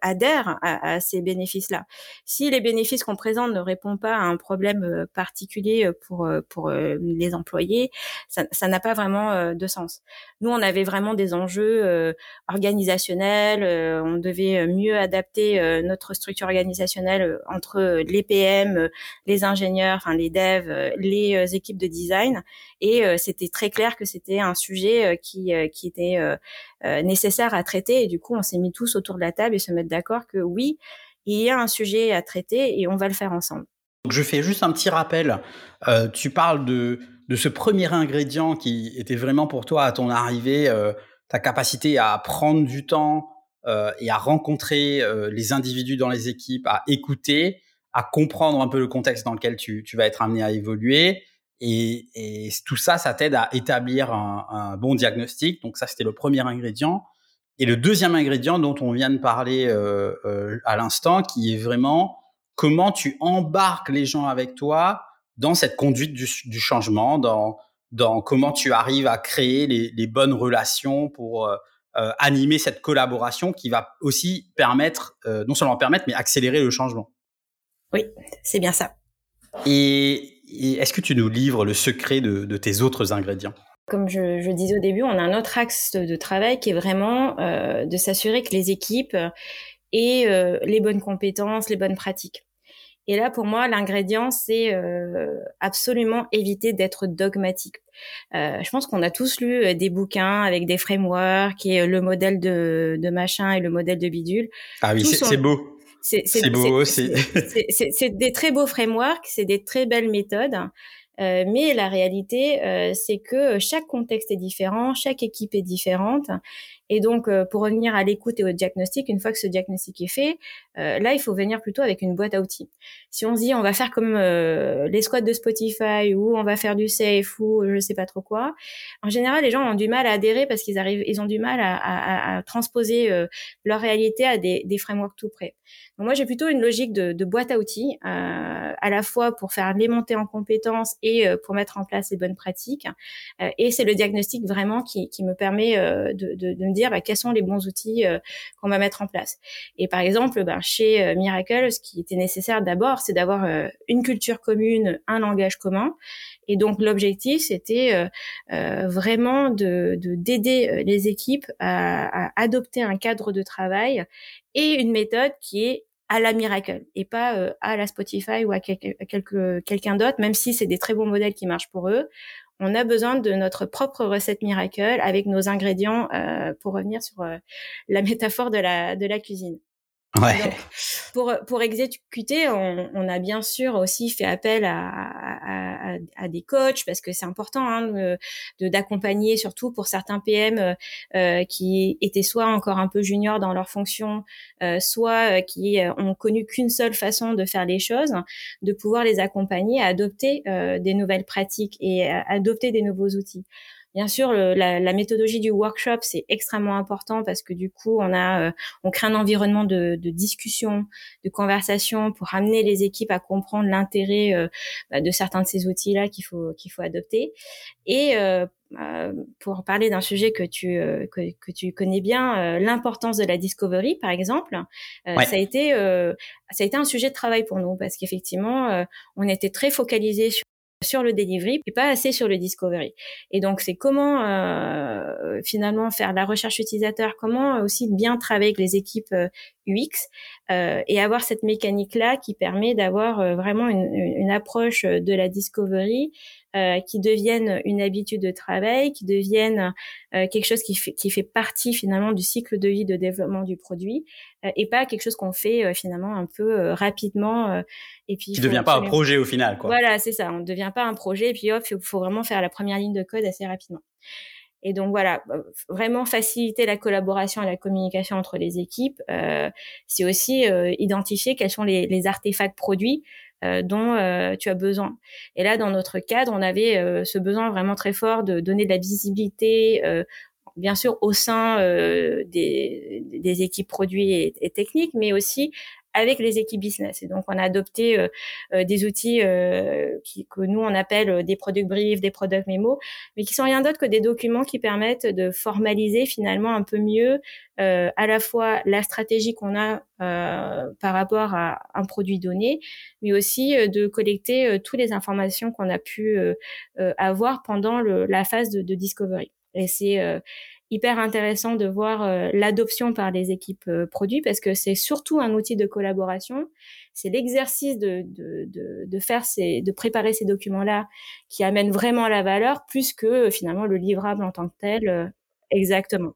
adhèrent à, à ces bénéfices-là. Si les bénéfices qu'on présente ne répondent pas à un problème particulier pour pour les employés, ça n'a pas vraiment de sens. Nous, on avait vraiment des enjeux organisationnels, on devait mieux adapter notre structure organisationnelle entre les PM, les ingénieurs, enfin les devs les euh, équipes de design et euh, c'était très clair que c'était un sujet euh, qui, qui était nécessaire à traiter et du coup on s'est mis tous autour de la table et se mettre d'accord que oui, il y a un sujet à traiter et on va le faire ensemble. je fais juste un petit rappel. tu parles de, de ce premier ingrédient qui était vraiment pour toi à ton arrivée, ta capacité à prendre du temps et à rencontrer les individus dans les équipes, à écouter à comprendre un peu le contexte dans lequel tu, tu vas être amené à évoluer. Et, et tout ça, ça t'aide à établir un, un, bon diagnostic. Donc ça, c'était le premier ingrédient. Et le deuxième ingrédient dont on vient de parler euh, euh, à l'instant, qui est vraiment comment tu embarques les gens avec toi dans cette conduite du, du changement, dans, dans comment tu arrives à créer les, les bonnes relations pour euh, euh animer cette collaboration qui va aussi permettre, euh, non seulement permettre, mais accélérer le changement. Oui, c'est bien ça. Et, est-ce que tu nous livres le secret de, tes autres ingrédients? Comme je, je, disais au début, on a un autre axe de travail qui est vraiment euh, de s'assurer que les équipes aient euh, les bonnes compétences, les bonnes pratiques. Et là, pour moi, l'ingrédient, c'est euh, absolument éviter d'être dogmatique. Euh, je pense qu'on a tous lu des bouquins avec des frameworks et le modèle de, de machin et le modèle de bidule. Ah oui, c'est beau. C'est beau, c'est des très beaux frameworks, c'est des très belles méthodes. mais la réalité, c'est que chaque contexte est différent, chaque équipe est différente. Et donc, pour revenir à l'écoute et au diagnostic, une fois que ce diagnostic est fait, là, il faut venir plutôt avec une boîte à outils. Si on se dit, on va faire comme les squads de Spotify ou on va faire du safe ou je sais pas trop quoi, en général, les gens ont du mal à adhérer parce qu'ils arrivent, ils ont du mal à, à, à transposer leur réalité à des, des frameworks tout près. Moi, j'ai plutôt une logique de, de boîte à outils, euh, à la fois pour faire les montées en compétences et euh, pour mettre en place les bonnes pratiques. Euh, et c'est le diagnostic vraiment qui, qui me permet euh, de, de, de, me dire bah, quels sont les bons outils qu'on va mettre en place. Et par exemple, bah, chez Miracle, ce qui était nécessaire d'abord, c'est d'avoir une culture commune, un langage commun. Et donc l'objectif, c'était vraiment de d'aider les équipes à, adopter un cadre de travail et une méthode qui est à la Miracle et pas euh, à la Spotify ou à quelqu'un d'autre, même si c'est des très bons modèles qui marchent pour eux. On a besoin de notre propre recette Miracle avec nos ingrédients euh, pour revenir sur euh, la <laughs> métaphore de la cuisine. Ouais. pour pour exécuter, on, on, a bien sûr aussi fait appel à, à, à, des coachs parce que c'est important hein, de d'accompagner surtout pour certains PM euh, euh, qui étaient soit encore un peu juniors dans leur fonction, euh, soit euh, qui ont connu qu'une seule façon de faire les choses, de pouvoir les accompagner à adopter euh, des nouvelles pratiques et à adopter des nouveaux outils. Bien sûr, la, la, méthodologie du workshop c'est extrêmement important parce que du coup, on a, euh, on crée un environnement de, de, discussion, de conversation pour amener les équipes à comprendre l'intérêt euh, bah, de certains de ces outils-là qu'il faut qu'il faut adopter. Et euh, pour parler d'un sujet que tu que, que, tu connais bien, l'importance de la discovery, par exemple, ça a été ça a été un sujet de travail pour nous parce qu'effectivement, on était très focalisé sur sur le delivery et pas assez sur le discovery. Et donc c'est comment euh, finalement faire la recherche utilisateur, comment aussi bien travailler avec les équipes euh, UX euh, et avoir cette mécanique là qui permet d'avoir euh, vraiment une, une, approche de la discovery euh, qui devienne une habitude de travail, qui devienne euh, quelque chose qui fait, qui fait partie finalement du cycle de vie de développement du produit euh, et pas quelque chose qu'on fait finalement un peu rapidement et puis qui devient pas un projet au final quoi. Voilà, c'est ça, on ne devient pas un projet et puis hop, il faut vraiment faire la première ligne de code assez rapidement. Et donc voilà, vraiment faciliter la collaboration et la communication entre les équipes, euh, c'est aussi euh, identifier quels sont les, les artefacts produits euh, dont euh, tu as besoin. Et là, dans notre cadre, on avait euh, ce besoin vraiment très fort de donner de la visibilité, bien sûr au sein des, des, équipes produits et, techniques, mais aussi avec les équipes business. Et donc, on a adopté euh, euh, des outils euh, qui, que nous, on appelle des product briefs, des product memos, mais qui sont rien d'autre que des documents qui permettent de formaliser finalement un peu mieux à la fois la stratégie qu'on a par rapport à un produit donné, mais aussi de collecter toutes les informations qu'on a pu avoir pendant le, la phase de, de discovery. Et c'est hyper intéressant de voir euh, l'adoption par les équipes euh, produits parce que c'est surtout un outil de collaboration. C'est l'exercice de, de, de, de, faire ces, de préparer ces documents-là qui amène vraiment la valeur plus que euh, finalement le livrable en tant que tel. exactement.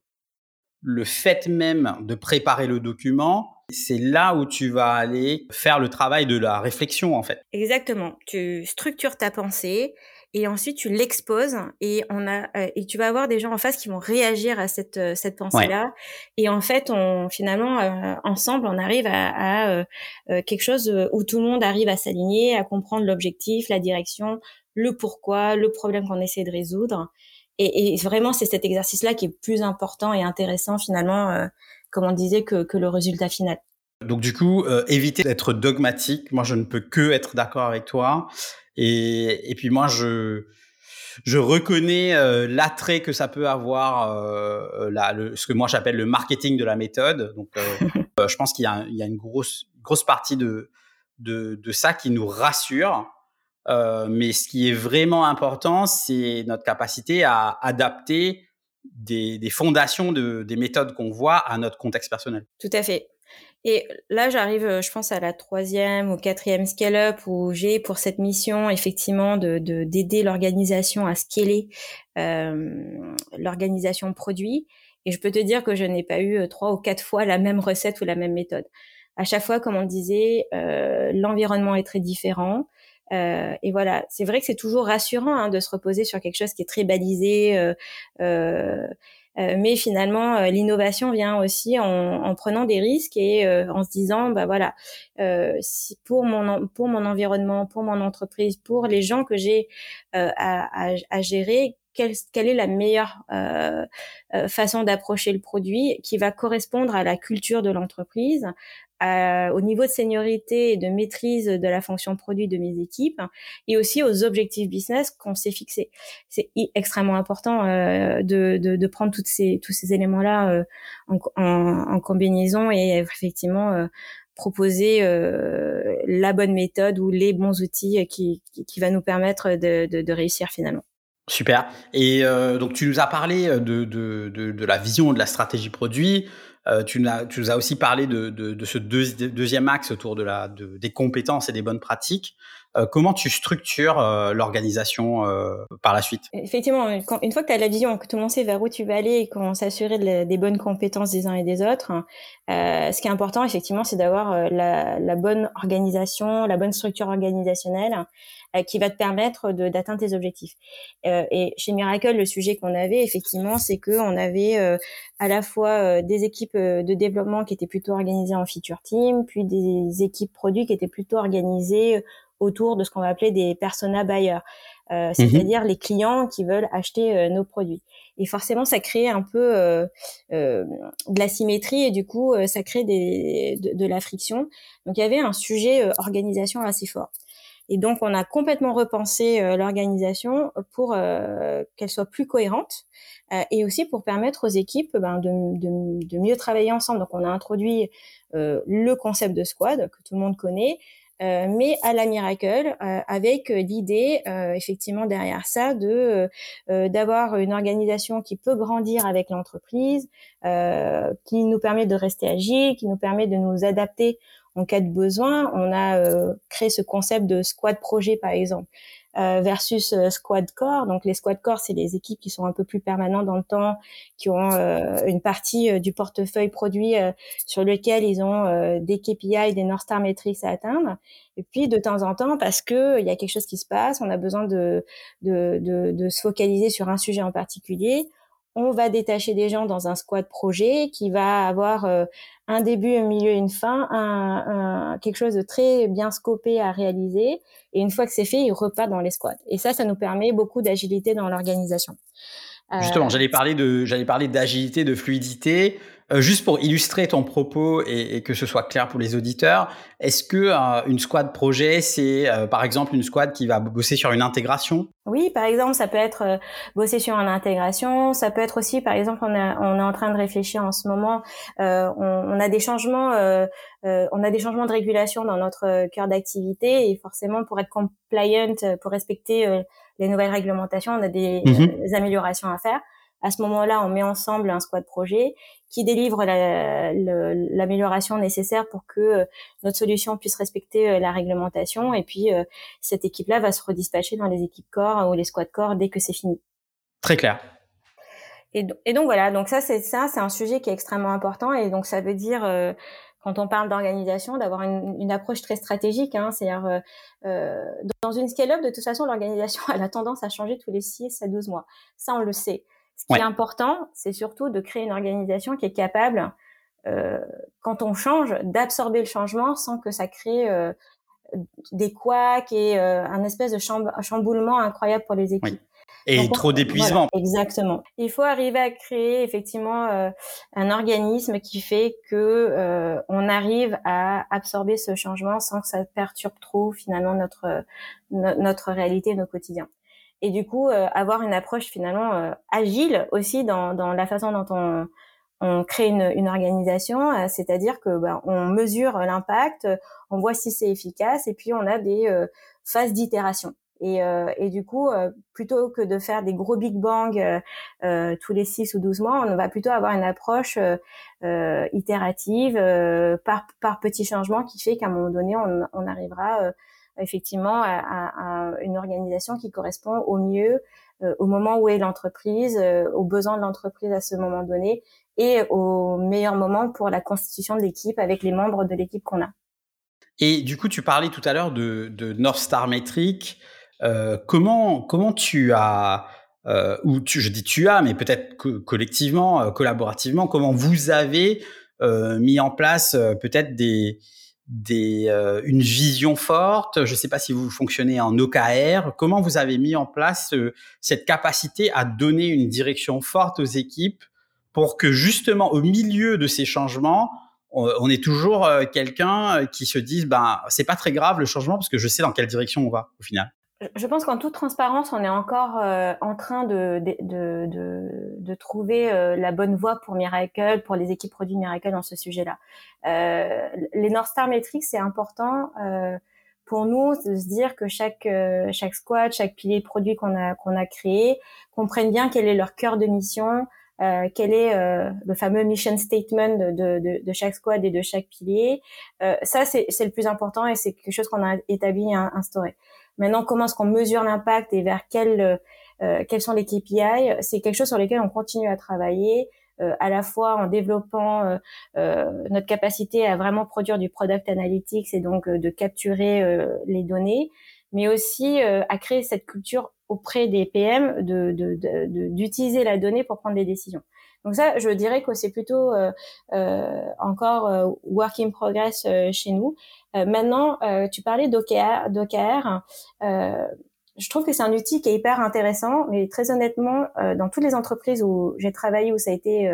Le fait même de préparer le document, c'est là où tu vas aller faire le travail de la réflexion en fait. Exactement. Tu structures ta pensée, et ensuite tu l'exposes et on a euh, et tu vas avoir des gens en face qui vont réagir à cette euh, cette pensée là et en fait on finalement euh, ensemble on arrive à, à quelque chose où tout le monde arrive à s'aligner à comprendre l'objectif la direction le pourquoi le problème qu'on essaie de résoudre et, et vraiment c'est cet exercice là qui est plus important et intéressant finalement comme on disait que, que le résultat final donc du coup, euh, éviter d'être dogmatique. Moi, je ne peux que être d'accord avec toi. Et, et puis moi, je je reconnais euh, l'attrait que ça peut avoir, euh, le, ce que moi j'appelle le marketing de la méthode. Donc, euh, <laughs> je pense qu'il y a, il y a une grosse grosse partie de de, de ça qui nous rassure. mais ce qui est vraiment important, c'est notre capacité à adapter des, des fondations de, des méthodes qu'on voit à notre contexte personnel. Tout à fait. Et là, j'arrive, euh, je pense, à la troisième ou quatrième scale-up où j'ai pour cette mission, effectivement, de d'aider l'organisation à scaler euh, l'organisation produit. Et je peux te dire que je n'ai pas eu euh, trois ou quatre fois la même recette ou la même méthode. À chaque fois, comme on disait, euh, l'environnement est très différent. Euh, et voilà, c'est vrai que c'est toujours rassurant hein, de se reposer sur quelque chose qui est très balisé. Euh, euh mais finalement, euh, l'innovation vient aussi en, en, prenant des risques et en se disant, bah voilà, si pour mon pour mon environnement, pour mon entreprise, pour les gens que j'ai à, à, à, gérer, quelle, quelle, est la meilleure euh, façon d'approcher le produit qui va correspondre à la culture de l'entreprise, au niveau de seniorité et de maîtrise de la fonction produit de mes équipes et aussi aux objectifs business qu'on s'est fixés. C'est extrêmement important euh, de, de, prendre toutes ces, tous ces éléments-là euh, en, combinaison et effectivement euh, proposer euh, la bonne méthode ou les bons outils qui, qui, va nous permettre de, de, réussir finalement. Super. Et euh, donc tu nous as parlé de, de, de, la vision de la stratégie produit. Euh, tu, nous as aussi parlé de, ce deuxième axe autour de la, de, des compétences et des bonnes pratiques. Euh, comment tu structures euh, l'organisation euh, par la suite? Effectivement, une fois que tu as la vision, que le monde sait vers où tu vas aller et qu'on s'assurer des bonnes compétences des uns et des autres, euh, ce qui est important, effectivement, c'est d'avoir la, la, bonne organisation, la bonne structure organisationnelle qui va te permettre d'atteindre tes objectifs. Euh, et chez Miracle, le sujet qu'on avait effectivement, c'est que on avait à la fois des équipes de développement qui étaient plutôt organisées en feature team, puis des équipes produits qui étaient plutôt organisées autour de ce qu'on va appeler des persona buyers, euh, mhm. c'est-à-dire les clients qui veulent acheter euh, nos produits. Et forcément, ça crée un peu euh, de la symétrie et du coup, ça crée des, de, de, la friction. Donc, il y avait un sujet organisation assez fort. Et donc, on a complètement repensé euh, l'organisation pour euh, qu'elle soit plus cohérente euh, et aussi pour permettre aux équipes ben, de, de, de, mieux travailler ensemble. Donc, on a introduit le concept de squad que tout le monde connaît, euh, mais à la Miracle, euh, avec l'idée effectivement derrière ça de d'avoir une organisation qui peut grandir avec l'entreprise, qui nous permet de rester agile, qui nous permet de nous adapter en cas de besoin. On a euh, créé ce concept de squad projet, par exemple. Euh, versus euh, squad core. Donc les squad core, c'est les équipes qui sont un peu plus permanentes dans le temps, qui ont une partie du portefeuille produit sur lequel ils ont des KPI, des North Star Metrics à atteindre. Et puis de temps en temps, parce que il y a quelque chose qui se passe, on a besoin de, de, de, de se focaliser sur un sujet en particulier on va détacher des gens dans un squad projet qui va avoir euh, un début, un milieu, une fin, un, quelque chose de très bien scopé à réaliser. Et une fois que c'est fait, il repart dans les squads. Et ça, ça nous permet beaucoup d'agilité dans l'organisation. Justement, euh, j'allais parler de, j'allais parler d'agilité, de fluidité. Euh, juste pour illustrer ton propos et, et, que ce soit clair pour les auditeurs, est-ce que euh, une squad projet, c'est euh, par exemple une squad qui va bosser sur une intégration? Oui, par exemple, ça peut être bosser sur une intégration. Ça peut être aussi, par exemple, on, a, on est en train de réfléchir en ce moment. On, on, a des changements, on a des changements de régulation dans notre cœur d'activité et forcément, pour être compliant, pour respecter les nouvelles réglementations, on a des, mhm. des améliorations à faire. À ce moment-là, on met ensemble un squad projet qui délivre l'amélioration nécessaire pour que euh, notre solution puisse respecter euh, la réglementation. Et puis, euh, cette équipe-là va se redispatcher dans les équipes corps ou les squad corps dès que c'est fini. Très clair. Et, donc voilà, donc ça c'est ça, c'est un sujet qui est extrêmement important et donc ça veut dire quand on parle d'organisation, d'avoir une, approche très stratégique. Hein, C'est-à-dire, dans une scale-up, de toute façon, l'organisation <laughs> elle a tendance à changer tous les 6 à 12 mois. Ça, on le sait. Ce qui est important, c'est surtout de créer une organisation qui est capable, euh, quand on change, d'absorber le changement sans que ça crée euh, des couacs et euh, un espèce de chamboulement incroyable pour les équipes. Et trop d'épuisement. exactement. Il faut arriver à créer effectivement euh, un organisme qui fait que euh, on arrive à absorber ce changement sans que ça perturbe trop finalement notre notre réalité, nos quotidiens et du coup euh, avoir une approche finalement euh, agile aussi dans, dans la façon dont on, on crée une, une organisation, euh, c'est-à-dire que ben, on mesure l'impact, on voit si c'est efficace et puis on a des phases d'itération. Et, et, du coup, plutôt que de faire des gros big bang tous les 6 ou 12 mois, on va plutôt avoir une approche itérative par, par petits changements qui fait qu'à un moment donné, on, on arrivera effectivement à, une organisation qui correspond au mieux euh, au moment où est l'entreprise, euh, aux besoins de l'entreprise à ce moment donné et au meilleur moment pour la constitution de l'équipe avec les membres de l'équipe qu'on a. Et du coup, tu parlais tout à l'heure de, North Star Metric. Euh, comment, comment tu as, ou tu, je dis tu as, mais peut-être collectivement, collaborativement, comment vous avez mis en place peut-être des, des, une vision forte Je ne sais pas si vous fonctionnez en OKR. Comment vous avez mis en place cette capacité à donner une direction forte aux équipes pour que justement au milieu de ces changements, on, est toujours quelqu'un qui se dise ben c'est pas très grave le changement parce que je sais dans quelle direction on va au final je pense qu'en toute transparence, on est encore euh, en train de, de, de, de trouver euh, la bonne voie pour Miracle, pour les équipes produits Miracle dans ce sujet-là. Euh, les North Star Metrics, c'est important euh, pour nous de se dire que chaque chaque squad, chaque pilier produit qu'on a qu'on a créé comprenne bien quel est leur cœur de mission, quel est le fameux mission statement de, de, de, chaque squad et de chaque pilier. ça, c'est le plus important et c'est quelque chose qu'on a établi et instauré. Maintenant, comment est-ce qu'on mesure l'impact et vers quel, euh, euh, quels sont les KPI C'est quelque chose sur lequel on continue à travailler, euh, à la fois en développant notre capacité à vraiment produire du product analytics et donc de capturer les données, mais aussi à créer cette culture auprès des PM de, d'utiliser de, la donnée pour prendre des décisions. Donc ça, je dirais que c'est plutôt euh, encore work in progress chez nous. Euh, maintenant, euh, tu parlais d'OKR. d'OKR euh, je trouve que c'est un outil qui est hyper intéressant, mais très honnêtement, dans toutes les entreprises où j'ai travaillé, où ça a été,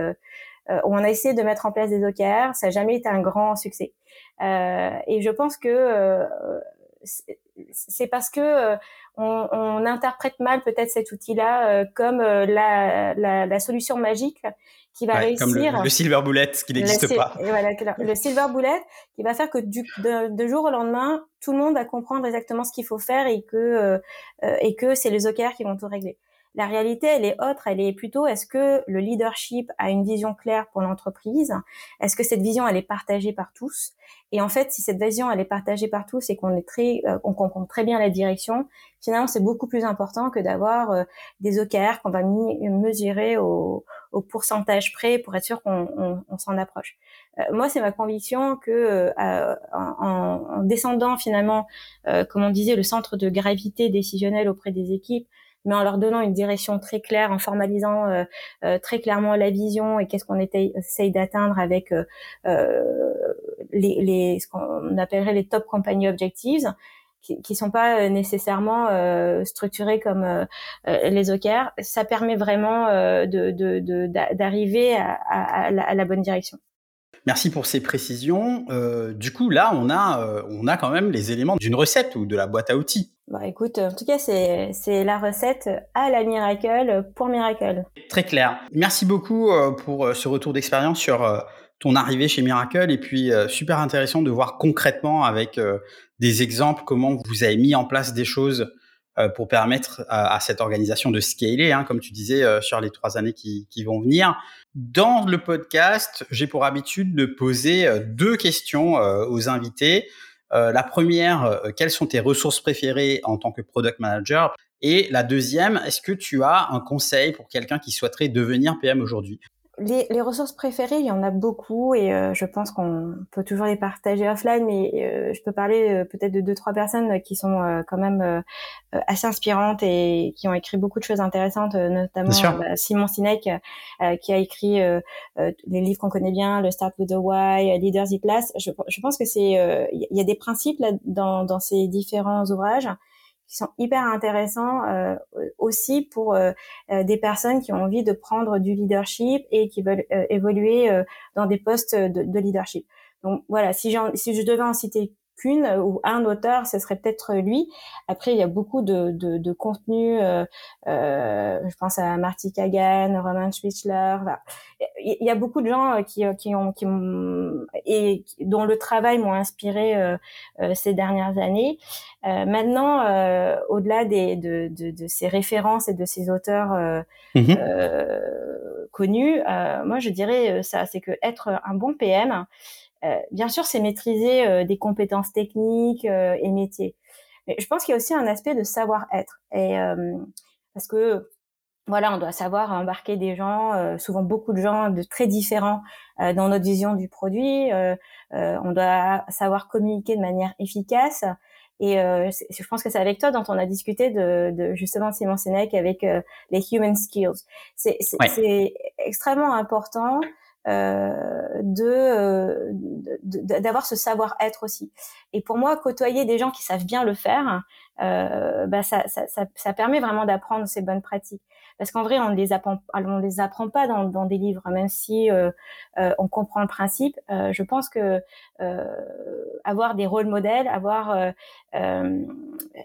où on a essayé de mettre en place des OKR, ça n'a jamais été un grand succès. et je pense que c'est parce que on, on, interprète mal peut-être cet outil-là comme la, la, la, solution magique qui va réussir. Comme le, silver bullet qui n'existe pas. Voilà, le silver bullet qui va faire que du, de, jour au lendemain, tout le monde va comprendre exactement ce qu'il faut faire et que euh, euh, et que c'est les OKR qui vont tout régler. La réalité, elle est autre, elle est plutôt est-ce que le leadership a une vision claire pour l'entreprise? Est-ce que cette vision, elle est partagée par tous? Et en fait, si cette vision, elle est partagée par tous et qu'on est très, euh, on comprend très bien la direction, finalement, c'est beaucoup plus important que d'avoir euh, des OKR qu'on va mesurer au, au, pourcentage près pour être sûr qu'on on, s'en approche. Euh, moi, c'est ma conviction que en, en, descendant finalement, comme on disait, le centre de gravité décisionnel auprès des équipes, mais en leur donnant une direction très claire, en formalisant euh, euh, très clairement la vision et qu'est-ce qu'on essaye d'atteindre avec euh, les, les, ce qu'on appellerait les top company objectives qui, qui sont pas nécessairement structurés comme les OKR, ça permet vraiment de, d'arriver à, à, à, la, bonne direction. Merci pour ces précisions. Euh, du coup, là, on a, euh, on a quand même les éléments d'une recette ou de la boîte à outils. Bah, écoute, en tout cas, c'est, c'est la recette à la Miracle pour Miracle. Très clair. Merci beaucoup euh, pour ce retour d'expérience sur ton arrivée chez Miracle et puis super intéressant de voir concrètement avec des exemples comment vous avez mis en place des choses pour permettre à, cette organisation de scaler, hein, comme tu disais, sur les trois années qui, qui vont venir. Dans le podcast, j'ai pour habitude de poser euh, deux questions euh, aux invités. Euh, la première, quelles sont tes ressources préférées en tant que product manager? Et la deuxième, est-ce que tu as un conseil pour quelqu'un qui souhaiterait devenir PM aujourd'hui? Les, les, ressources préférées, il y en a beaucoup et euh, je pense qu'on peut toujours les partager offline, mais euh, je peux parler euh, peut-être de deux trois personnes qui sont quand même assez inspirantes et qui ont écrit beaucoup de choses intéressantes, notamment bah, Simon Sinek qui a écrit les livres qu'on connaît bien, le Start with the Why, Leaders It Last. Je, je pense que c'est il y a des principes là, dans, dans ces différents ouvrages qui sont hyper intéressants euh, aussi pour euh, euh, des personnes qui ont envie de prendre du leadership et qui veulent évoluer dans des postes de, de, leadership. Donc voilà, si, si je devais en citer qu'une ou un auteur, ce serait peut-être lui. Après, il y a beaucoup de, de, de contenu. Euh, euh, je pense à Marty Kagan, Roman Schwitzler. Il y a beaucoup de gens euh, qui, qui ont qui et dont le travail m'ont inspiré euh, euh, ces dernières années. Euh, maintenant, au-delà des de, de, de, ces références et de ces auteurs mmh connus, moi je dirais ça, c'est que être un bon PM, euh, bien sûr, c'est maîtriser euh, des compétences techniques euh, et métiers. Mais je pense qu'il y a aussi un aspect de savoir-être. Et parce que voilà, on doit savoir embarquer des gens, souvent beaucoup de gens de très différents dans notre vision du produit. on doit savoir communiquer de manière efficace. Et je pense que c'est avec toi dont on a discuté de, de justement Simon Sinek avec les human skills. C'est extrêmement important euh, de d'avoir ce savoir-être aussi. Et pour moi, côtoyer des gens qui savent bien le faire, euh, bah ça, ça, ça, ça, permet vraiment d'apprendre ces bonnes pratiques. Parce qu'en vrai, on ne les apprend, on les apprend pas dans, dans des livres, même si euh, euh on comprend le principe. Euh, je pense que euh, avoir des rôles modèles, avoir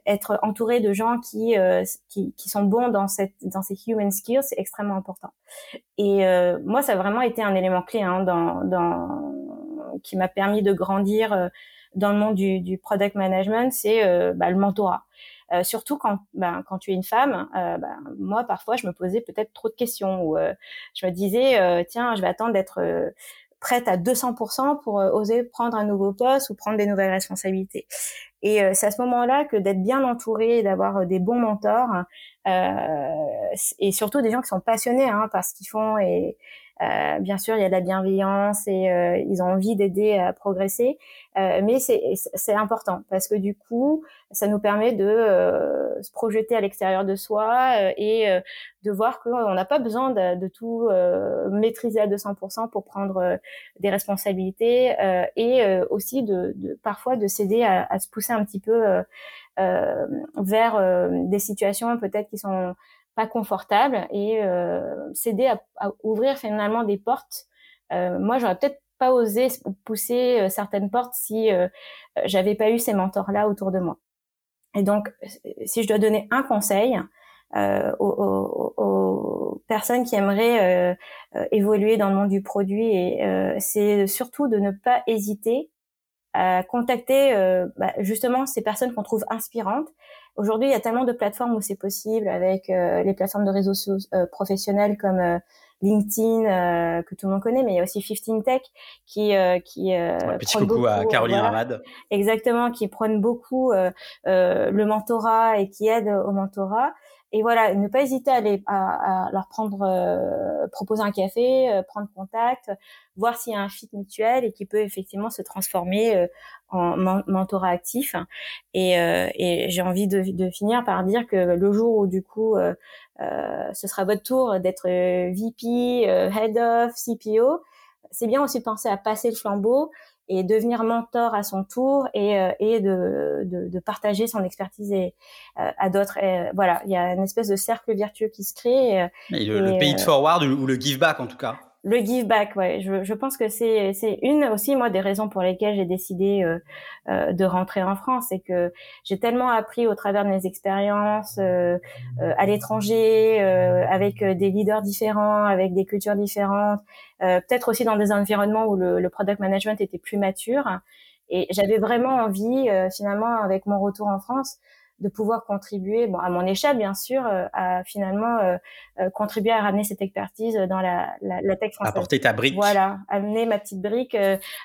être entouré de gens qui, qui, qui sont bons dans cette dans ces human skills, c'est extrêmement important. Et moi, ça a vraiment été un élément clé hein, dans, dans qui m'a permis de grandir dans le monde du, du product management, c'est euh, bah, le mentorat. Euh, surtout quand, ben, quand tu es une femme, euh, ben, moi parfois je me posais peut-être trop de questions ou euh, je me disais euh, tiens je vais attendre d'être prête à 200% pour oser prendre un nouveau poste ou prendre des nouvelles responsabilités. Et c'est à ce moment-là que d'être bien entouré, d'avoir des bons mentors et surtout des gens qui sont passionnés hein, par ce qu'ils font et euh, bien sûr, il y a de la bienveillance et euh, ils ont envie d'aider à progresser, euh, mais c'est important parce que du coup, ça nous permet de se projeter à l'extérieur de soi et de voir qu'on n'a pas besoin de, de tout maîtriser à 200% pour prendre des responsabilités et aussi de, de, parfois de s'aider à, à, se pousser un petit peu vers des situations peut-être qui sont pas confortable et euh, s'aider à, à, ouvrir finalement des portes. Euh, moi, j'aurais peut-être pas osé pousser euh, certaines portes si euh, j'avais pas eu ces mentors-là autour de moi. Et donc, si je dois donner un conseil euh, aux, aux, aux, personnes qui aimeraient euh, évoluer dans le monde du produit, c'est surtout de ne pas hésiter à contacter bah, justement ces personnes qu'on trouve inspirantes Aujourd'hui, il y a tellement de plateformes où c'est possible avec euh, les plateformes de réseaux sociaux euh, professionnels comme euh, LinkedIn que tout le monde connaît, mais il y a aussi 15 Tech qui qui petit coucou à Caroline Ramad. Exactement, qui prennent beaucoup le mentorat et qui aident au mentorat. Et voilà, ne pas hésiter à, aller, à, à leur prendre, proposer un café, prendre contact, voir s'il y a un fit mutuel et qui peut effectivement se transformer en mentorat actif. Et, euh, et j'ai envie de, de, finir par dire que le jour où du coup euh, euh ce sera votre tour d'être euh, VP, euh, Head of, CPO, c'est bien aussi de penser à passer le flambeau et devenir mentor à son tour et, et de, de, de, partager son expertise et, à d'autres. Voilà, il y a une espèce de cercle vertueux qui se crée. Et le, le pay it forward ou le give back en tout cas. Le give back, ouais. Je, je pense que c'est c'est une aussi moi des raisons pour lesquelles j'ai décidé euh, euh, de rentrer en France, c'est que j'ai tellement appris au travers de mes expériences euh, euh à l'étranger, euh, avec des leaders différents, avec des cultures différentes, peut-être aussi dans des environnements où le, le, product management était plus mature. Et j'avais vraiment envie, finalement, avec mon retour en France, de pouvoir contribuer, bon, à mon échelle bien sûr, euh, à finalement euh, euh, contribuer à ramener cette expertise dans la, la, la tech française. Apporter ta brique. Voilà, amener ma petite brique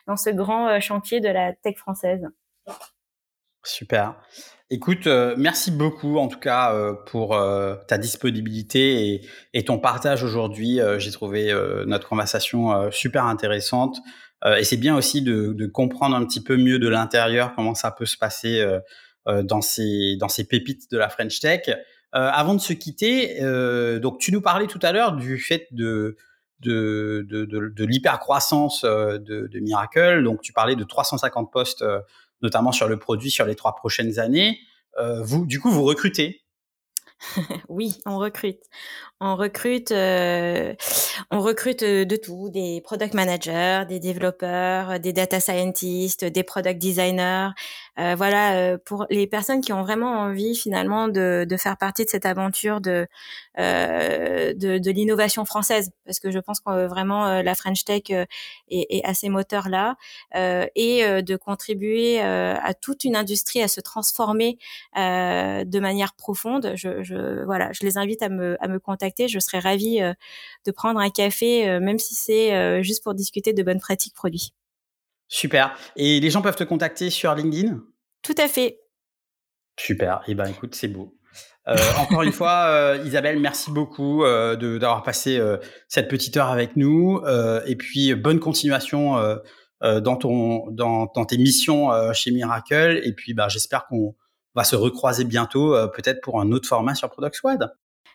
dans ce grand chantier de la tech française. Super. Écoute, merci beaucoup en tout cas pour ta disponibilité et, et, ton partage aujourd'hui. J'ai trouvé notre conversation super intéressante. et c'est bien aussi de, de, comprendre un petit peu mieux de l'intérieur comment ça peut se passer dans ces dans ces pépites de la French Tech. Euh, avant de se quitter, euh, donc tu nous parlais tout à l'heure du fait de de, de, de, de l'hypercroissance de, de Miracle. Donc, tu parlais de 350 postes, notamment sur le produit, sur les trois prochaines années. Euh, vous, du coup, vous recrutez? <laughs> Oui, on recrute. On recrute, euh, on recrute de tout, des product managers, des développeurs, des data scientists, des product designers, euh, voilà, euh, pour les personnes qui ont vraiment envie finalement de, de faire partie de cette aventure de euh, de, de l'innovation française, parce que je pense que vraiment la French Tech est, est à ces moteurs là, et de contribuer à toute une industrie à se transformer de manière profonde. Je, je, voilà, je les invite à me à me contacter. Je serais ravie de prendre un café, même si c'est juste pour discuter de bonnes pratiques produits. Super. Et les gens peuvent te contacter sur LinkedIn? Tout à fait. Super. Et eh ben écoute, c'est beau. encore une <laughs> fois, Isabelle, merci beaucoup d'avoir passé cette petite heure avec nous. et puis, bonne continuation dans, ton, dans, dans, tes missions chez Miracle. Et puis, bah, j'espère qu'on va se recroiser bientôt, peut-être pour un autre format sur Product Squad.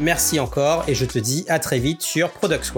Merci encore et je te dis à très vite sur Product.